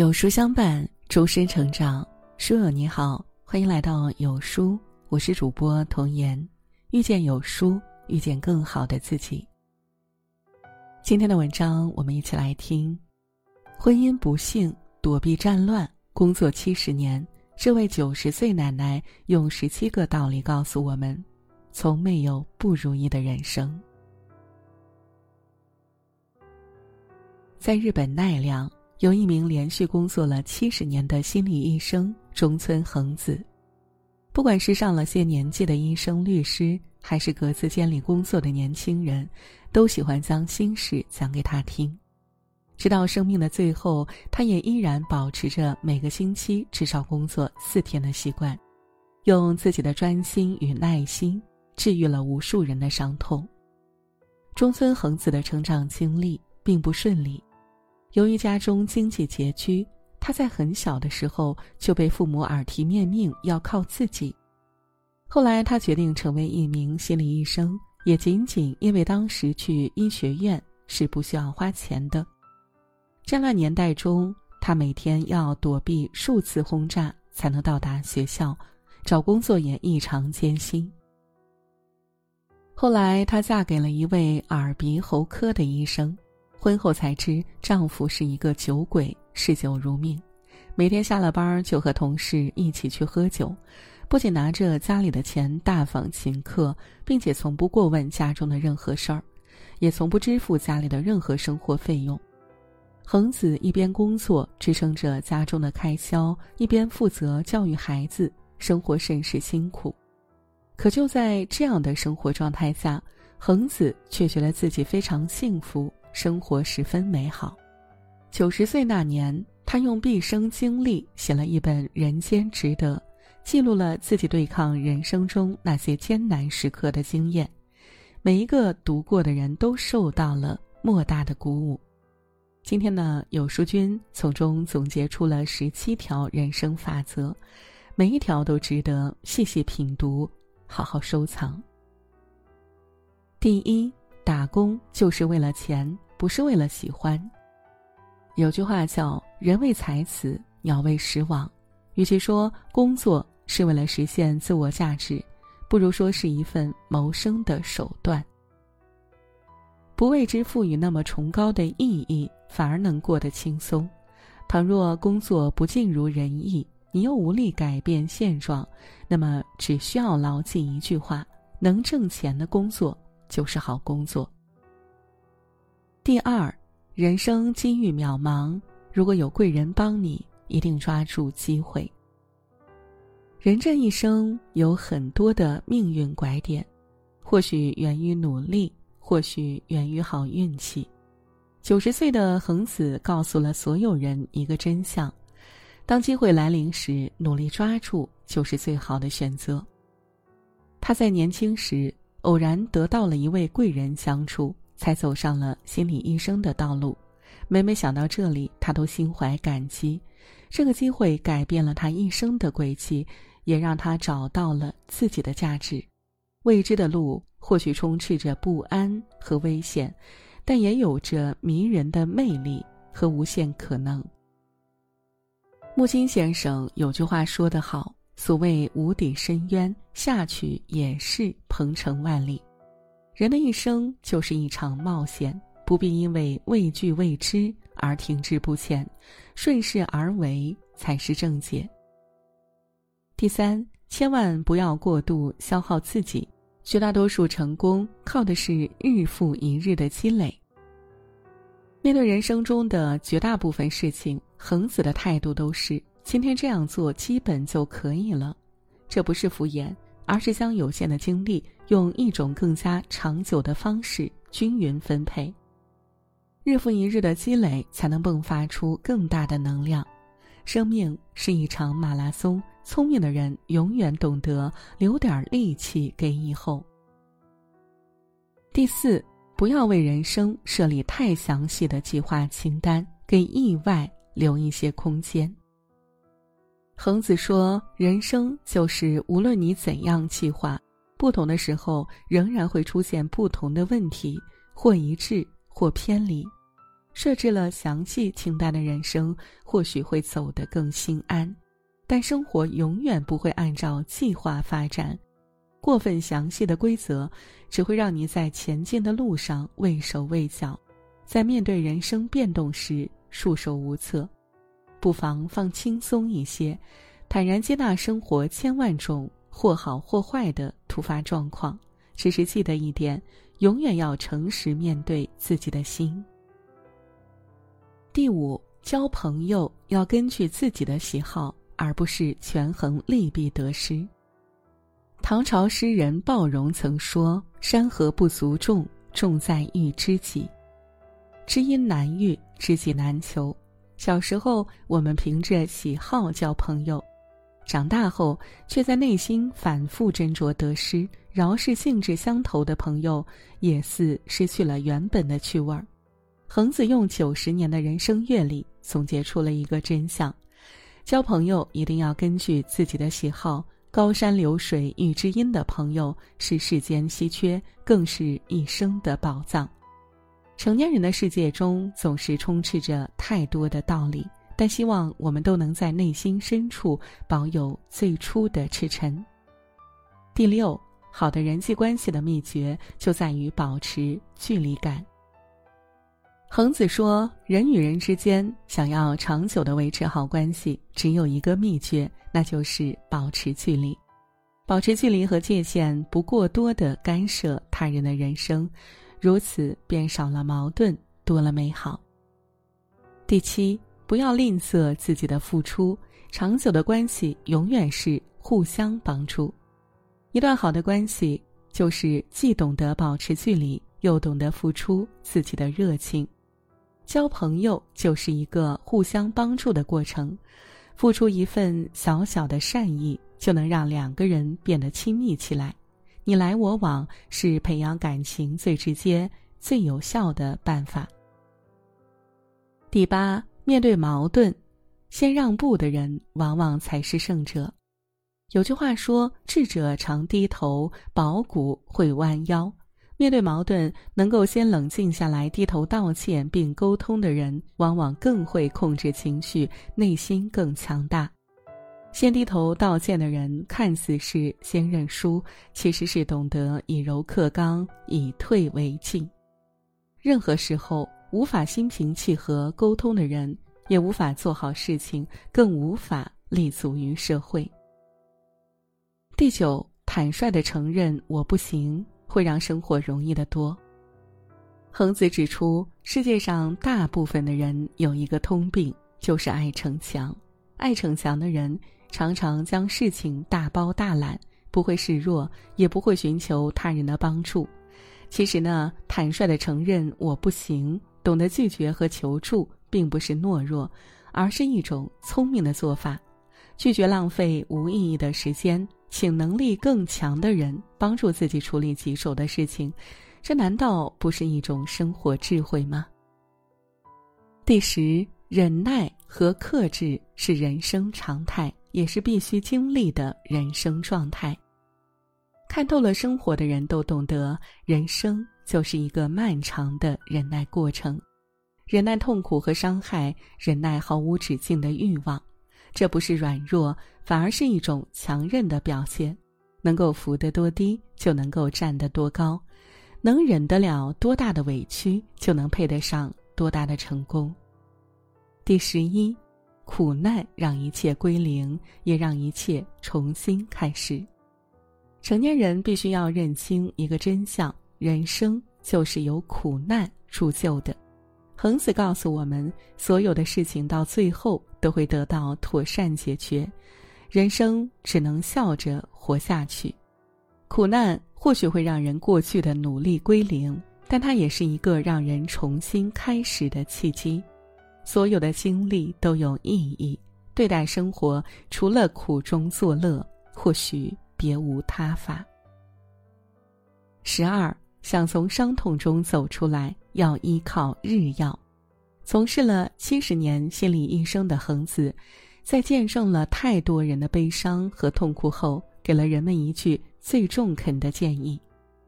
有书相伴，终身成长。书友你好，欢迎来到有书，我是主播童言。遇见有书，遇见更好的自己。今天的文章，我们一起来听：婚姻不幸，躲避战乱，工作七十年。这位九十岁奶奶用十七个道理告诉我们：从没有不如意的人生。在日本奈良。有一名连续工作了七十年的心理医生中村恒子，不管是上了些年纪的医生、律师，还是各自监里工作的年轻人，都喜欢将心事讲给他听。直到生命的最后，他也依然保持着每个星期至少工作四天的习惯，用自己的专心与耐心治愈了无数人的伤痛。中村恒子的成长经历并不顺利。由于家中经济拮据，他在很小的时候就被父母耳提面命要靠自己。后来，他决定成为一名心理医生，也仅仅因为当时去医学院是不需要花钱的。战乱年代中，他每天要躲避数次轰炸才能到达学校，找工作也异常艰辛。后来，她嫁给了一位耳鼻喉科的医生。婚后才知丈夫是一个酒鬼，嗜酒如命，每天下了班就和同事一起去喝酒，不仅拿着家里的钱大方请客，并且从不过问家中的任何事儿，也从不支付家里的任何生活费用。恒子一边工作支撑着家中的开销，一边负责教育孩子，生活甚是辛苦。可就在这样的生活状态下，恒子却觉得自己非常幸福。生活十分美好。九十岁那年，他用毕生经历写了一本《人间值得》，记录了自己对抗人生中那些艰难时刻的经验。每一个读过的人都受到了莫大的鼓舞。今天呢，有书君从中总结出了十七条人生法则，每一条都值得细细品读，好好收藏。第一。打工就是为了钱，不是为了喜欢。有句话叫“人为财死，鸟为食亡”。与其说工作是为了实现自我价值，不如说是一份谋生的手段。不为之赋予那么崇高的意义，反而能过得轻松。倘若工作不尽如人意，你又无力改变现状，那么只需要牢记一句话：能挣钱的工作。就是好工作。第二，人生机遇渺茫，如果有贵人帮你，一定抓住机会。人这一生有很多的命运拐点，或许源于努力，或许源于好运气。九十岁的恒子告诉了所有人一个真相：当机会来临时，努力抓住就是最好的选择。他在年轻时。偶然得到了一位贵人相助，才走上了心理医生的道路。每每想到这里，他都心怀感激。这个机会改变了他一生的轨迹，也让他找到了自己的价值。未知的路或许充斥着不安和危险，但也有着迷人的魅力和无限可能。木心先生有句话说得好。所谓无底深渊，下去也是鹏程万里。人的一生就是一场冒险，不必因为畏惧未知而停滞不前，顺势而为才是正解。第三，千万不要过度消耗自己。绝大多数成功靠的是日复一日的积累。面对人生中的绝大部分事情，恒子的态度都是。今天这样做基本就可以了，这不是敷衍，而是将有限的精力用一种更加长久的方式均匀分配。日复一日的积累，才能迸发出更大的能量。生命是一场马拉松，聪明的人永远懂得留点力气给以后。第四，不要为人生设立太详细的计划清单，给意外留一些空间。恒子说：“人生就是无论你怎样计划，不同的时候仍然会出现不同的问题，或一致，或偏离。设置了详细清单的人生，或许会走得更心安。但生活永远不会按照计划发展，过分详细的规则只会让你在前进的路上畏手畏脚，在面对人生变动时束手无策。不妨放轻松一些，坦然接纳生活千万种或好或坏的突发状况。只是记得一点，永远要诚实面对自己的心。第五，交朋友要根据自己的喜好。而不是权衡利弊得失。唐朝诗人鲍荣曾说：“山河不足重，重在遇知己。知音难遇，知己难求。”小时候，我们凭着喜好交朋友；长大后，却在内心反复斟酌得失。饶是性质相投的朋友，也似失去了原本的趣味儿。恒子用九十年的人生阅历总结出了一个真相。交朋友一定要根据自己的喜好，高山流水遇知音的朋友是世间稀缺，更是一生的宝藏。成年人的世界中总是充斥着太多的道理，但希望我们都能在内心深处保有最初的赤诚。第六，好的人际关系的秘诀就在于保持距离感。恒子说：“人与人之间想要长久的维持好关系，只有一个秘诀，那就是保持距离。保持距离和界限，不过多的干涉他人的人生，如此便少了矛盾，多了美好。”第七，不要吝啬自己的付出，长久的关系永远是互相帮助。一段好的关系，就是既懂得保持距离，又懂得付出自己的热情。交朋友就是一个互相帮助的过程，付出一份小小的善意，就能让两个人变得亲密起来。你来我往是培养感情最直接、最有效的办法。第八，面对矛盾，先让步的人往往才是胜者。有句话说：“智者常低头，薄骨会弯腰。”面对矛盾，能够先冷静下来、低头道歉并沟通的人，往往更会控制情绪，内心更强大。先低头道歉的人，看似是先认输，其实是懂得以柔克刚，以退为进。任何时候，无法心平气和沟通的人，也无法做好事情，更无法立足于社会。第九，坦率的承认我不行。会让生活容易得多。恒子指出，世界上大部分的人有一个通病，就是爱逞强。爱逞强的人常常将事情大包大揽，不会示弱，也不会寻求他人的帮助。其实呢，坦率的承认我不行，懂得拒绝和求助，并不是懦弱，而是一种聪明的做法。拒绝浪费无意义的时间。请能力更强的人帮助自己处理棘手的事情，这难道不是一种生活智慧吗？第十，忍耐和克制是人生常态，也是必须经历的人生状态。看透了生活的人都懂得，人生就是一个漫长的忍耐过程，忍耐痛苦和伤害，忍耐毫无止境的欲望。这不是软弱，反而是一种强韧的表现。能够扶得多低，就能够站得多高；能忍得了多大的委屈，就能配得上多大的成功。第十一，苦难让一切归零，也让一切重新开始。成年人必须要认清一个真相：人生就是由苦难铸就的。恒子告诉我们，所有的事情到最后都会得到妥善解决，人生只能笑着活下去。苦难或许会让人过去的努力归零，但它也是一个让人重新开始的契机。所有的经历都有意义，对待生活除了苦中作乐，或许别无他法。十二。想从伤痛中走出来，要依靠日药。从事了七十年心理医生的恒子，在见证了太多人的悲伤和痛苦后，给了人们一句最中肯的建议：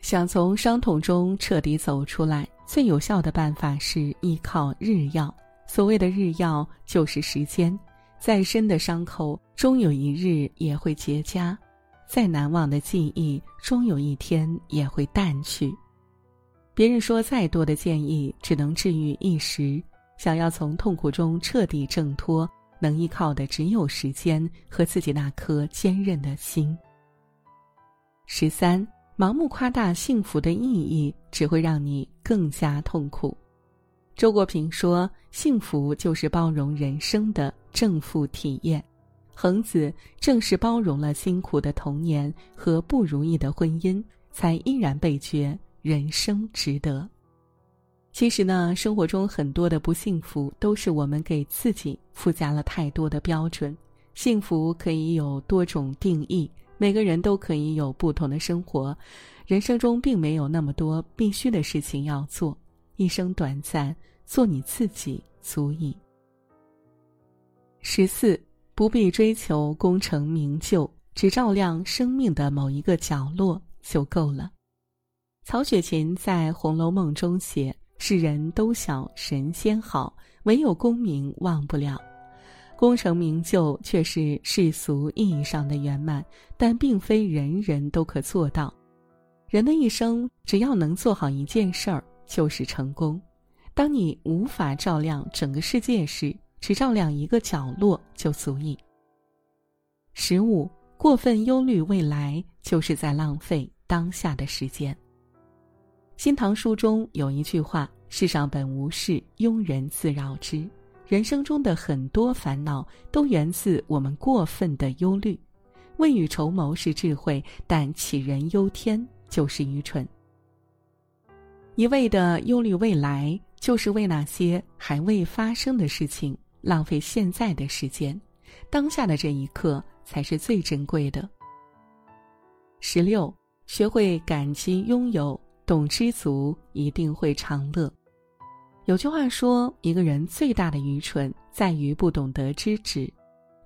想从伤痛中彻底走出来，最有效的办法是依靠日药。所谓的日药，就是时间。再深的伤口，终有一日也会结痂；再难忘的记忆，终有一天也会淡去。别人说再多的建议，只能治愈一时。想要从痛苦中彻底挣脱，能依靠的只有时间和自己那颗坚韧的心。十三，盲目夸大幸福的意义，只会让你更加痛苦。周国平说：“幸福就是包容人生的正负体验。”恒子正是包容了辛苦的童年和不如意的婚姻，才依然被觉人生值得。其实呢，生活中很多的不幸福，都是我们给自己附加了太多的标准。幸福可以有多种定义，每个人都可以有不同的生活。人生中并没有那么多必须的事情要做，一生短暂，做你自己足矣。十四，不必追求功成名就，只照亮生命的某一个角落就够了。曹雪芹在《红楼梦》中写。世人都晓神仙好，唯有功名忘不了。功成名就却是世俗意义上的圆满，但并非人人都可做到。人的一生，只要能做好一件事儿，就是成功。当你无法照亮整个世界时，只照亮一个角落就足以。十五，过分忧虑未来，就是在浪费当下的时间。《新唐书》中有一句话：“世上本无事，庸人自扰之。”人生中的很多烦恼都源自我们过分的忧虑。未雨绸缪是智慧，但杞人忧天就是愚蠢。一味的忧虑未来，就是为那些还未发生的事情浪费现在的时间。当下的这一刻才是最珍贵的。十六，学会感激拥有。懂知足，一定会长乐。有句话说，一个人最大的愚蠢在于不懂得知止，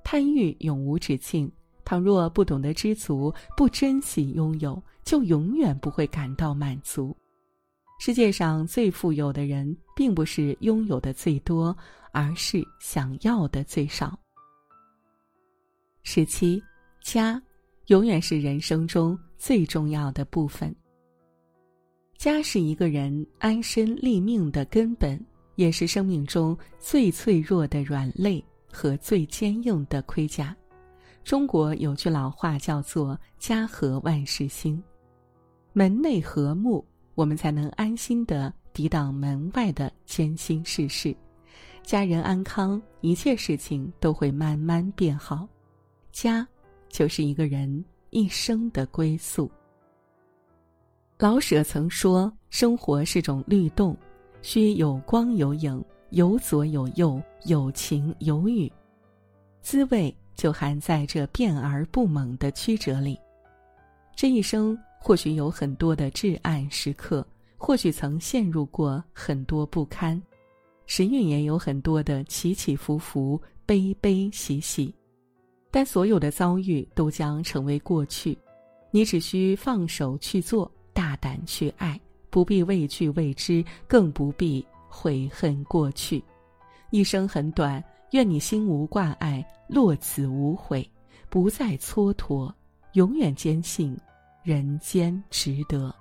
贪欲永无止境。倘若不懂得知足，不珍惜拥有，就永远不会感到满足。世界上最富有的人，并不是拥有的最多，而是想要的最少。十七，家，永远是人生中最重要的部分。家是一个人安身立命的根本，也是生命中最脆弱的软肋和最坚硬的盔甲。中国有句老话叫做“家和万事兴”，门内和睦，我们才能安心的抵挡门外的艰辛世事。家人安康，一切事情都会慢慢变好。家，就是一个人一生的归宿。老舍曾说：“生活是种律动，需有光有影，有左有右，有晴有雨。滋味就含在这变而不猛的曲折里。这一生或许有很多的至暗时刻，或许曾陷入过很多不堪，时运也有很多的起起伏伏、悲悲喜喜。但所有的遭遇都将成为过去，你只需放手去做。”大胆去爱，不必畏惧未知，更不必悔恨过去。一生很短，愿你心无挂碍，落子无悔，不再蹉跎，永远坚信人间值得。